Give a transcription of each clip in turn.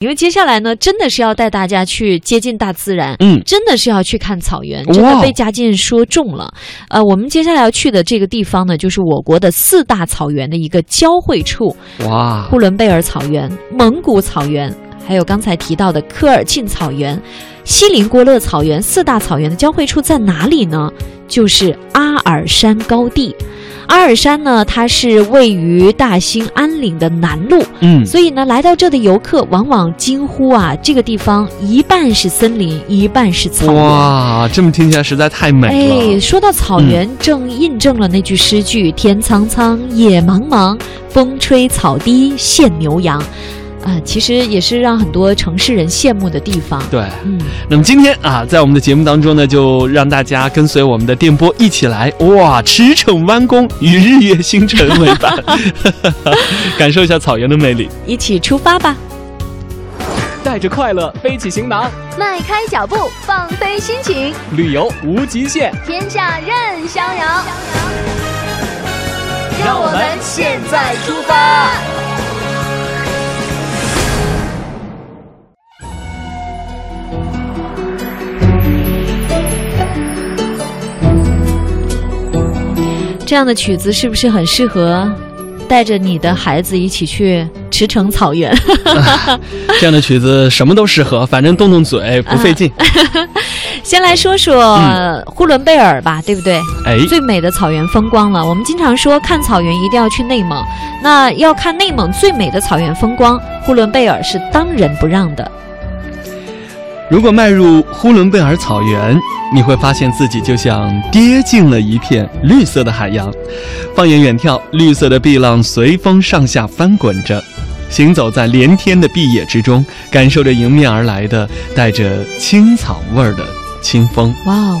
因为接下来呢，真的是要带大家去接近大自然，嗯真的是要去看草原，真的被嘉靖说中了。呃，我们接下来要去的这个地方呢，就是我国的四大草原的一个交汇处哇——呼伦贝尔草原、蒙古草原，还有刚才提到的科尔沁草原、锡林郭勒草原四大草原的交汇处在哪里呢？就是阿尔山高地。阿尔山呢，它是位于大兴安岭的南麓，嗯所以呢，来到这的游客往往惊呼啊，这个地方一半是森林，一半是草原。哇，这么听起来实在太美了。嗯哎，说到草原，正印证了那句诗句：“天苍苍，野茫茫，风吹草低见牛羊。”啊、其实也是让很多城市人羡慕的地方。对，嗯，那么今天啊，在我们的节目当中呢，就让大家跟随我们的电波一起来，哇，驰骋弯弓，与日月星辰为伴，感受一下草原的魅力。一起出发吧！带着快乐背起行囊，迈开脚步，放飞心情，旅游无极限。天下任逍遥。让我们现在出发。这样的曲子是不是很适合带着你的孩子一起去驰骋草原？这样的曲子什么都适合，反正动动嘴不费劲。先来说说嗯呼伦贝尔吧，对不对？哎，最美的草原风光了。我们经常说看草原一定要去内蒙，那要看内蒙最美的草原风光，呼伦贝尔是当仁不让的。如果迈入呼伦贝尔草原，你会发现自己就像跌进了一片绿色的海洋。放眼远眺，绿色的碧浪随风上下翻滚着，行走在连天的碧野之中，感受着迎面而来的带着青草味儿的清风。哇哦，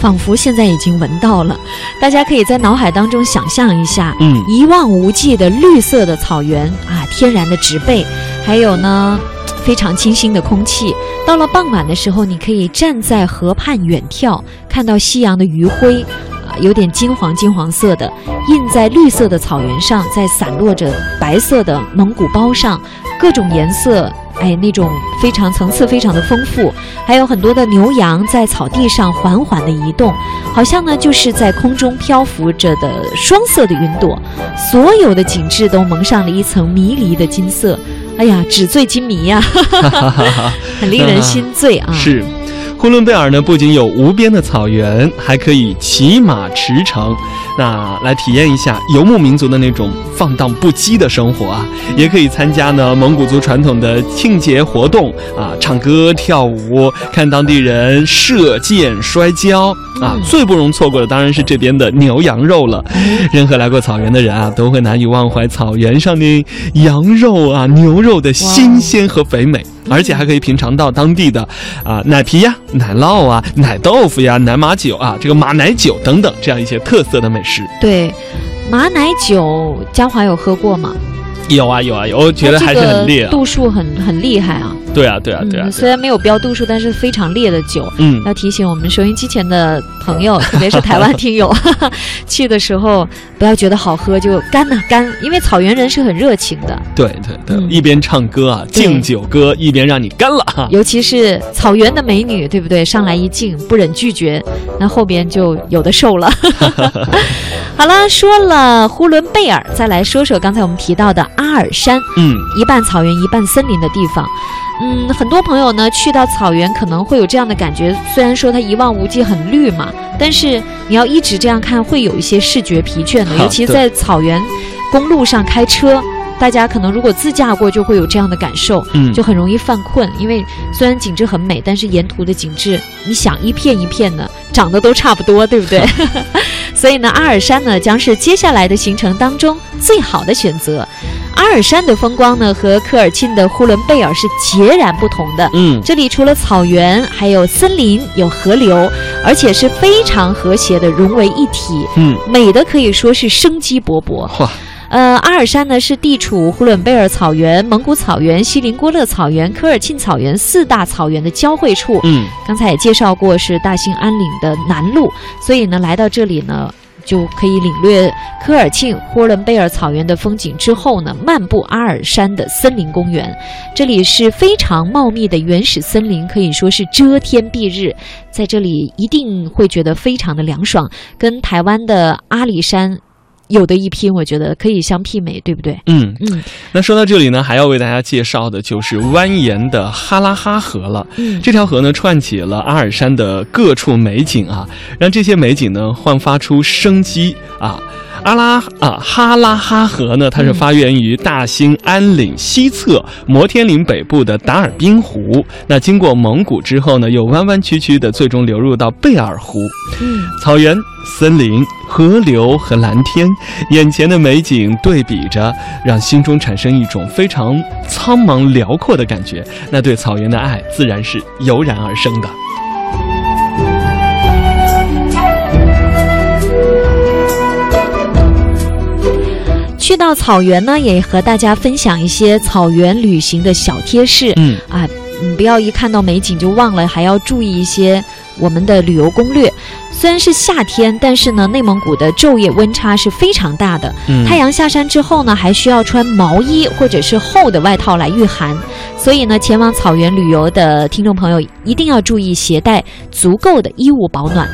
仿佛现在已经闻到了。大家可以在脑海当中想象一下，嗯一望无际的绿色的草原啊，天然的植被，还有呢。非常清新的空气。到了傍晚的时候，你可以站在河畔远眺，看到夕阳的余晖，啊，有点金黄金黄色的，印在绿色的草原上，在散落着白色的蒙古包上，各种颜色，哎，那种非常层次非常的丰富，还有很多的牛羊在草地上缓缓地移动，好像呢就是在空中漂浮着的双色的云朵，所有的景致都蒙上了一层迷离的金色。哎呀，纸醉金迷呀、很令人心醉啊！是，呼伦贝尔呢，不仅有无边的草原，还可以骑马驰骋，那来体验一下游牧民族的那种放荡不羁的生活啊，也可以参加呢蒙古族传统的庆节活动啊，唱歌跳舞，看当地人射箭摔跤啊，嗯最不容错过的当然是这边的牛羊肉了。任何来过草原的人啊，都会难以忘怀草原上的羊肉啊、牛肉的新鲜和肥美。而且还可以品尝到当地的啊奶皮呀、奶酪啊、奶豆腐呀、奶马酒啊、这个马奶酒等等这样一些特色的美食。对，马奶酒，嘉华有喝过吗？有啊有啊有，我觉得还是很烈度数很很厉害啊。对啊对啊对啊。虽然没有标度数，但是非常烈的酒。嗯，要提醒我们收音机前的朋友，特别是台湾听友，去的时候不要觉得好喝就干呐、干，因为草原人是很热情的，对对对，嗯一边唱歌啊，敬酒歌，一边让你干了哈。尤其是草原的美女，对不对？上来一敬，不忍拒绝，那后边就有的受了。好了，说了呼伦贝尔，再来说说刚才我们提到的阿尔山，嗯，一半草原一半森林的地方。嗯，很多朋友呢去到草原可能会有这样的感觉，虽然说它一望无际很绿嘛，但是你要一直这样看，会有一些视觉疲倦的，尤其对在草原公路上开车。大家可能如果自驾过，就会有这样的感受，嗯就很容易犯困。因为虽然景致很美，但是沿途的景致，你想一片一片的，长得都差不多，对不对？所以呢，阿尔山呢将是接下来的行程当中最好的选择。阿尔山的风光呢和科尔沁的呼伦贝尔是截然不同的。嗯，这里除了草原，还有森林，有河流，而且是非常和谐的融为一体，嗯，美的可以说是生机勃勃。哇，呃，阿尔山呢是地处呼伦贝尔草原、蒙古草原、锡林郭勒草原、科尔沁草原四大草原的交汇处。嗯，刚才也介绍过是大兴安岭的南麓，所以呢，来到这里呢。就可以领略科尔沁呼伦贝尔草原的风景之后呢，漫步阿尔山的森林公园。这里是非常茂密的原始森林，可以说是遮天蔽日，在这里一定会觉得非常的凉爽，跟台湾的阿里山。有的一拼，我觉得可以相媲美，对不对？嗯嗯，那说到这里呢，还要为大家介绍的就是蜿蜒的哈拉哈河了。嗯这条河呢，串起了阿尔山的各处美景啊，让这些美景呢焕发出生机啊。阿拉啊，哈拉哈河呢，它是发源于大兴安岭西侧摩天岭北部的达尔滨湖，那经过蒙古之后呢，又弯弯曲曲的，最终流入到贝尔湖。嗯草原、森林、河流和蓝天，眼前的美景对比着，让心中产生一种非常苍茫辽阔的感觉。那对草原的爱自然是油然而生的。去到草原呢，也和大家分享一些草原旅行的小贴士。嗯啊，你，不要一看到美景就忘了，还要注意一些我们的旅游攻略。虽然是夏天，但是呢，内蒙古的昼夜温差是非常大的。嗯太阳下山之后呢，还需要穿毛衣或者是厚的外套来御寒。所以呢，前往草原旅游的听众朋友一定要注意携带足够的衣物保暖。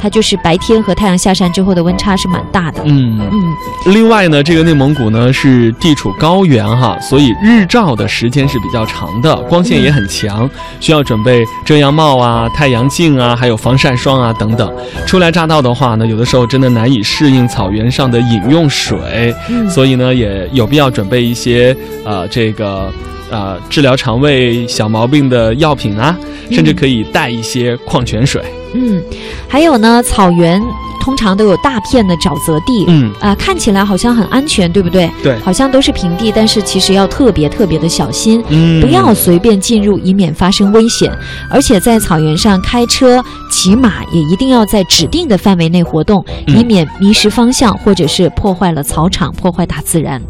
它就是白天和太阳下山之后的温差是蛮大的。嗯，嗯另外呢，这个内蒙古呢是地处高原哈，所以日照的时间是比较长的，光线也很强，需要准备遮阳帽啊、太阳镜啊，还有防晒霜啊等等。初来乍到的话呢，有的时候真的难以适应草原上的饮用水，嗯所以呢也有必要准备一些呃这个。呃，治疗肠胃小毛病的药品啊，甚至可以带一些矿泉水。嗯，还有呢，草原通常都有大片的沼泽地。嗯，啊、看起来好像很安全，对不对？对好像都是平地，但是其实要特别特别的小心，嗯，不要随便进入，以免发生危险。而且在草原上开车、骑马也一定要在指定的范围内活动，嗯以免迷失方向或者是破坏了草场、破坏大自然。